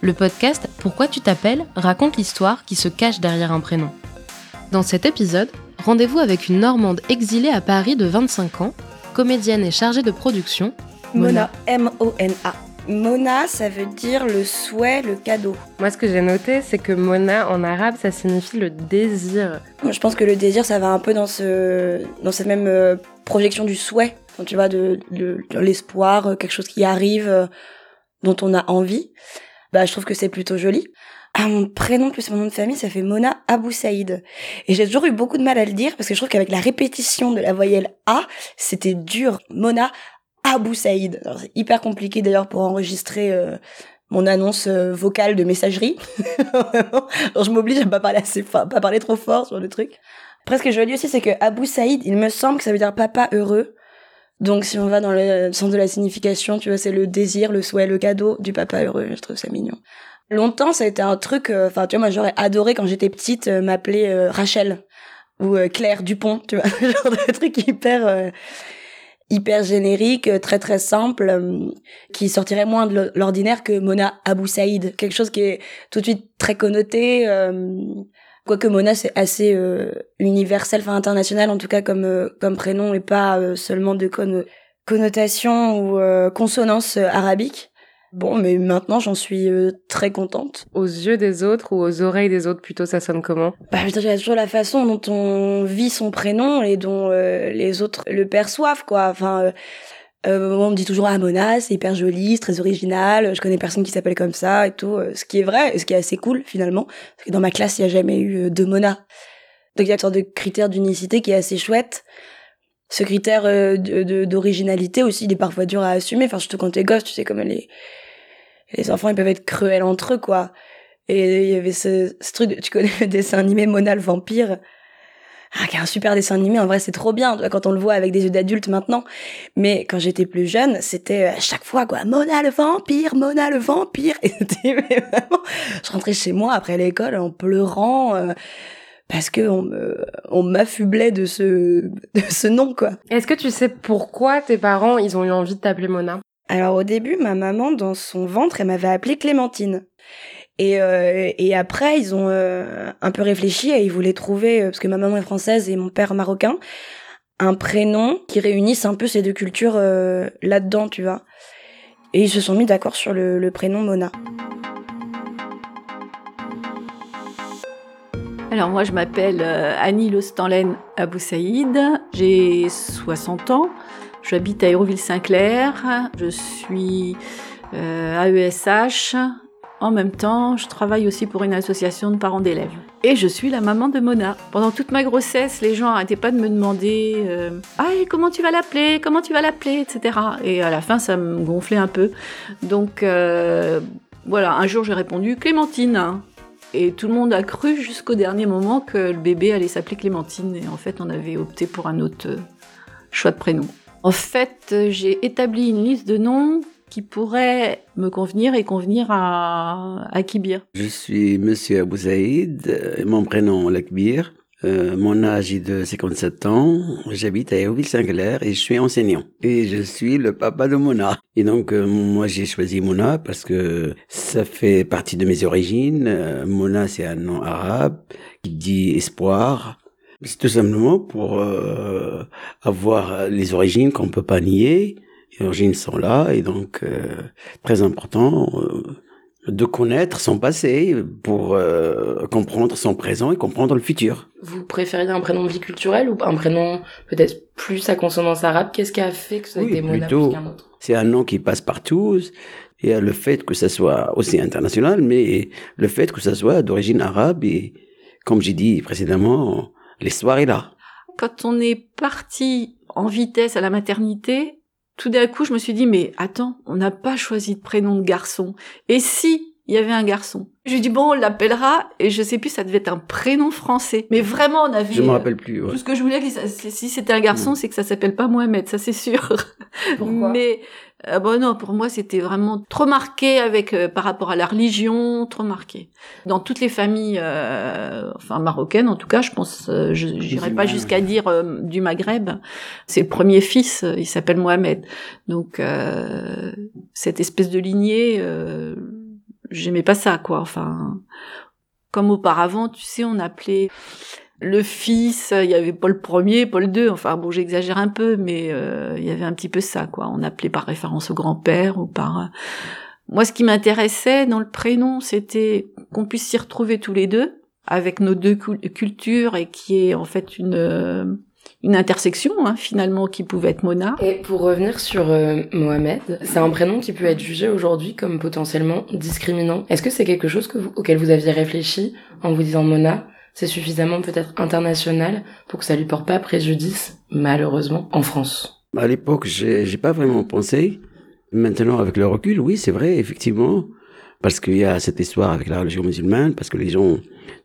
Le podcast Pourquoi tu t'appelles raconte l'histoire qui se cache derrière un prénom. Dans cet épisode, rendez-vous avec une Normande exilée à Paris de 25 ans, comédienne et chargée de production, Mona, M-O-N-A. Mona, ça veut dire le souhait, le cadeau. Moi, ce que j'ai noté, c'est que Mona en arabe, ça signifie le désir. Moi, je pense que le désir, ça va un peu dans, ce, dans cette même euh, projection du souhait. Quand tu vois, de, de- de l'espoir, euh, quelque chose qui arrive, euh, dont on a envie. Bah, je trouve que c'est plutôt joli. Ah, mon prénom plus mon nom de famille, ça fait Mona Abou Saïd. Et j'ai toujours eu beaucoup de mal à le dire parce que je trouve qu'avec la répétition de la voyelle A, c'était dur. Mona Abou Saïd. C'est hyper compliqué d'ailleurs pour enregistrer euh, mon annonce euh, vocale de messagerie. Alors, je m'oblige à pas parler assez fort, pas parler trop fort sur le truc. Après, ce que je dis aussi, c'est que Abou Saïd, il me semble que ça veut dire papa heureux. Donc, si on va dans le sens de la signification, tu vois, c'est le désir, le souhait, le cadeau du papa heureux. Je trouve ça mignon. Longtemps, ça a été un truc, euh, enfin, tu vois, moi, j'aurais adoré quand j'étais petite euh, m'appeler euh, Rachel ou Claire Dupont, tu vois, genre de truc hyper, hyper générique, très très simple, qui sortirait moins de l'ordinaire que Mona Abou Saïd, quelque chose qui est tout de suite très connoté. Quoique Mona c'est assez euh, universel, enfin international en tout cas comme euh, comme prénom et pas euh, seulement de conno- connotation ou consonance arabique. Bon, mais maintenant j'en suis très contente. Aux yeux des autres ou aux oreilles des autres, plutôt, ça sonne comment? Bah, il y a toujours la façon dont on vit son prénom et dont les autres le perçoivent, quoi. Enfin, euh, on me dit toujours ah Mona, c'est hyper joli, c'est très original. Je connais personne qui s'appelle comme ça et tout. euh, Ce qui est vrai, et ce qui est assez cool finalement, parce que dans ma classe, il y a jamais eu euh, de Mona. Donc il y a une sorte de critère d'unicité qui est assez chouette. Ce critère euh, d'originalité aussi, il est parfois dur à assumer. Enfin, surtout quand t'es gosse, tu sais comment les les enfants ils peuvent être cruels entre eux, quoi. Et il y avait ce, ce truc, tu connais le dessin animé Mona le vampire? Ah, qui est un super dessin animé, en vrai c'est trop bien tu vois, quand on le voit avec des yeux d'adulte maintenant. Mais quand j'étais plus jeune, c'était euh, à chaque fois quoi, Mona le vampire, Mona le vampire. Et vraiment, je rentrais chez moi après l'école en pleurant euh, parce que on me, on m'affublait de ce, de ce nom quoi. Est-ce que tu sais pourquoi tes parents, ils ont eu envie de t'appeler Mona? Alors au début, ma maman, dans son ventre, elle m'avait appelée Clémentine. Et, euh, et après, ils ont euh, un peu réfléchi et ils voulaient trouver, euh, parce que ma maman est française et mon père marocain, un prénom qui réunisse un peu ces deux cultures là-dedans, tu vois. Et ils se sont mis d'accord sur le, prénom Mona. Alors moi je m'appelle Annie Lostanlen Abou Saïd, j'ai 60 ans, j'habite à Hérouville-Saint-Clair, je suis AESH, en même temps je travaille aussi pour une association de parents d'élèves. Et je suis la maman de Mona. Pendant toute ma grossesse, les gens n'arrêtaient pas de me demander euh, Ah, comment tu vas l'appeler? Comment tu vas l'appeler? etc. Et à la fin ça me gonflait un peu. Donc euh, voilà, un jour j'ai répondu Clémentine. Et tout le monde a cru jusqu'au dernier moment que le bébé allait s'appeler Clémentine. Et en fait, on avait opté pour un autre euh, choix de prénom. En fait, j'ai établi une liste de noms qui pourraient me convenir et convenir à, à Kibir. Je suis Monsieur Abou Zaïd, euh, mon prénom Lakbir, euh, mon âge est de 57 ans, j'habite à Hérouville-Saint-Clair et je suis enseignant. Et je suis le papa de Mona. Et donc euh, moi j'ai choisi Mona parce que ça fait partie de mes origines. Euh, Mona c'est un nom arabe qui dit espoir. C'est tout simplement pour euh, avoir les origines qu'on peut pas nier. Les origines sont là et donc euh, très important. euh, de connaître son passé pour euh, comprendre son présent et comprendre le futur. Vous préfériez un prénom biculturel ou un prénom peut-être plus à consonance arabe? Qu'est-ce qui a fait que ça a Oui, été Mona plutôt. plus qu'un autre? C'est un nom qui passe partout et le fait que ça soit aussi international, mais le fait que ça soit d'origine arabe et, comme j'ai dit précédemment, l'histoire est là. Quand on est parti en vitesse à la maternité, tout d'un coup, je me suis dit, mais attends, on n'a pas choisi de prénom de garçon. Et si il y avait un garçon? Je lui dis bon, on l'appellera et je sais plus, ça devait être un prénom français. Mais vraiment, on avait. Je me rappelle plus. Ouais. Tout ce que je voulais, si c'était un garçon, Mm. c'est que ça s'appelle pas Mohamed, ça c'est sûr. Pourquoi? Mais euh, bon non, pour moi c'était vraiment trop marqué avec euh, par rapport à la religion, trop marqué. Dans toutes les familles, euh, enfin marocaines en tout cas, je pense, euh, je j'irai pas jusqu'à dire euh, du Maghreb. C'est le premier fils, euh, il s'appelle Mohamed. Donc euh, cette espèce de lignée, euh, j'aimais pas ça quoi. Enfin, comme auparavant, tu sais, on appelait le fils, il y avait Paul Ier, Paul II, enfin bon, j'exagère un peu, mais euh, il y avait un petit peu ça, quoi. On appelait par référence au grand-père ou par... euh, Moi, ce qui m'intéressait dans le prénom, c'était qu'on puisse s'y retrouver tous les deux, avec nos deux cul- cultures, et qui est en fait une, euh, une intersection, hein, finalement, qui pouvait être Mona. Et pour revenir sur euh, Mohamed, c'est un prénom qui peut être jugé aujourd'hui comme potentiellement discriminant. Est-ce que c'est quelque chose que vous- auquel vous aviez réfléchi en vous disant Mona c'est suffisamment peut-être international pour que ça lui porte pas préjudice, malheureusement, en France? À l'époque, j'ai j'ai pas vraiment pensé. Maintenant, avec le recul, oui, c'est vrai, effectivement, parce qu'il y a cette histoire avec la religion musulmane, parce que les gens,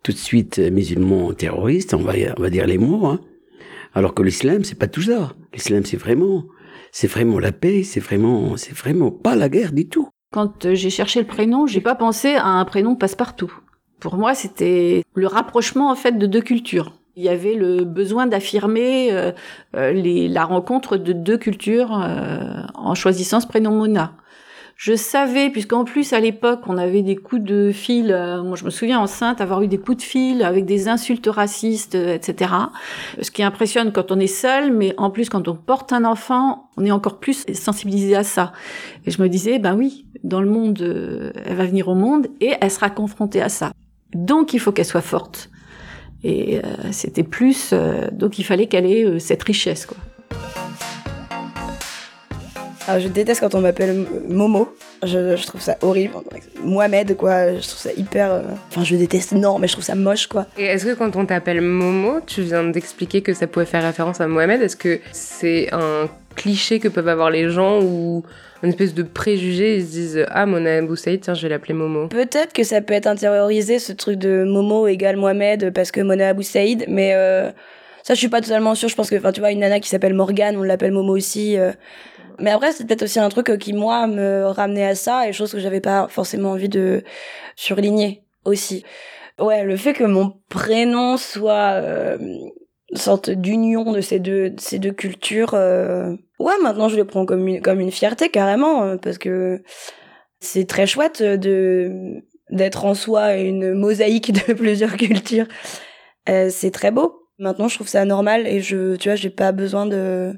tout de suite, musulmans terroristes, on va, on va dire les mots, hein. Alors que l'islam, c'est pas tout ça. L'islam, c'est vraiment, c'est vraiment la paix, c'est vraiment, c'est vraiment pas la guerre du tout. Quand euh, j'ai cherché le prénom, j'ai pas pensé à un prénom passe-partout. Pour moi, c'était le rapprochement en fait de deux cultures. Il y avait le besoin d'affirmer euh, euh, les- la rencontre de deux cultures euh, en choisissant ce prénom Mona. Je savais, puisqu'en plus à l'époque on avait des coups de fil, euh, moi je me souviens enceinte avoir eu des coups de fil avec des insultes racistes, euh, etc. Ce qui impressionne quand on est seul, mais en plus quand on porte un enfant, on est encore plus sensibilisé à ça. Et je me disais, ben oui, dans le monde, euh, elle va venir au monde et elle sera confrontée à ça. Donc il faut qu'elle soit forte. Et euh, c'était plus, euh, donc il fallait qu'elle ait cette richesse, quoi. Alors, je déteste quand on m'appelle Momo. Je, je trouve ça horrible. Mohamed, quoi. Je trouve ça hyper. euh, Enfin, je déteste, non, mais je trouve ça moche, quoi. Et est-ce que quand on t'appelle Momo, tu viens d'expliquer que ça pouvait faire référence à Mohamed? Est-ce que c'est un cliché que peuvent avoir les gens ou une espèce de préjugé? Ils se disent Ah, Mona Boussaïd, tiens, je vais l'appeler Momo. Peut-être que ça peut être intériorisé, ce truc de Momo égale Mohamed, parce que Mona Abou Saïd, mais euh, ça, je suis pas totalement sûre. Je pense que, enfin, tu vois, une nana qui s'appelle Morgane, on l'appelle Momo aussi. euh. Mais après, c'est peut-être aussi un truc euh, qui, moi, me ramenait à ça, et chose que j'avais pas forcément envie de surligner aussi. Ouais, le fait que mon prénom soit euh, une sorte d'union de ces deux, de ces deux cultures, euh, ouais, maintenant je le prends comme une, comme une fierté, carrément, euh, parce que c'est très chouette de d'être en soi une mosaïque de plusieurs cultures. Euh, c'est très beau. Maintenant, je trouve ça normal et je, tu vois, j'ai pas besoin de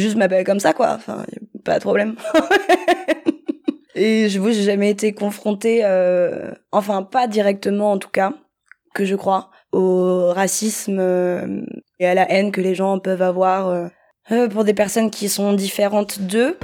juste m'appeler comme ça, quoi. Enfin, pas de problème. et je vous, j'ai jamais été confrontée, euh, enfin pas directement en tout cas, que je crois, au racisme euh, et à la haine que les gens peuvent avoir euh, pour des personnes qui sont différentes d'eux.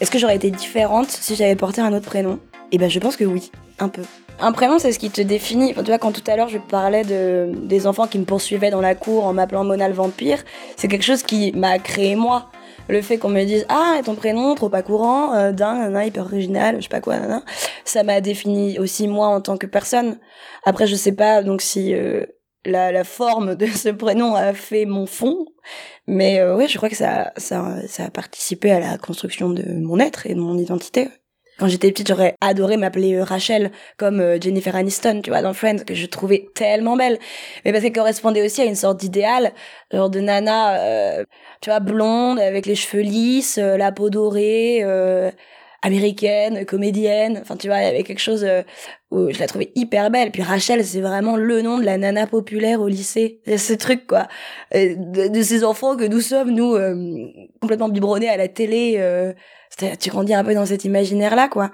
Est-ce que j'aurais été différente si j'avais porté un autre prénom? Eh ben, je pense que oui, un peu. Un prénom, c'est ce qui te définit. Enfin, tu vois, quand tout à l'heure je parlais de des enfants qui me poursuivaient dans la cour en m'appelant Mona le vampire, c'est quelque chose qui m'a créé moi. Le fait qu'on me dise ah ton prénom trop pas courant, euh, dingue, hyper original, je sais pas quoi, ça m'a défini aussi moi en tant que personne. Après, je sais pas donc si euh, la, forme de ce prénom a fait mon fond, mais euh, ouais, je crois que ça, ça a participé à la construction de mon être et de mon identité. Quand j'étais petite, j'aurais adoré m'appeler euh, Rachel, comme euh, Jennifer Aniston, tu vois, dans Friends, que je trouvais tellement belle. Mais parce qu'elle correspondait aussi à une sorte d'idéal, genre de nana, euh, tu vois, blonde, avec les cheveux lisses, euh, la peau dorée, euh, américaine, comédienne. Enfin, tu vois, il y avait quelque chose euh, où je la trouvais hyper belle. Puis Rachel, c'est vraiment le nom de la nana populaire au lycée. C'est ce truc, quoi. Euh, De, ces enfants que nous sommes, nous, euh, complètement biberonnés à la télé. euh, tu grandis un peu dans cet imaginaire-là, quoi.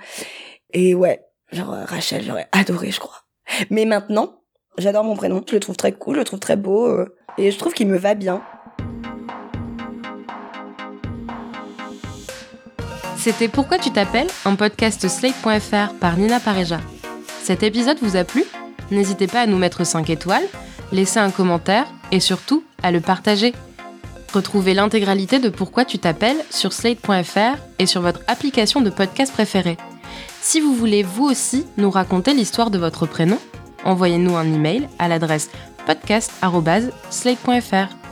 Et ouais, genre Rachel, j'aurais adoré, je crois. Mais maintenant, j'adore mon prénom. Je le trouve très cool, je le trouve très beau. et je trouve qu'il me va bien. C'était Pourquoi tu t'appelles un podcast slate.fr par Nina Pareja. Cet épisode vous a plu? N'hésitez pas à nous mettre 5 étoiles, laisser un commentaire et surtout à le partager. Retrouvez l'intégralité de Pourquoi tu t'appelles sur slate.fr et sur votre application de podcast préférée. Si vous voulez vous aussi nous raconter l'histoire de votre prénom, envoyez-nous un email à l'adresse podcast.slate.fr.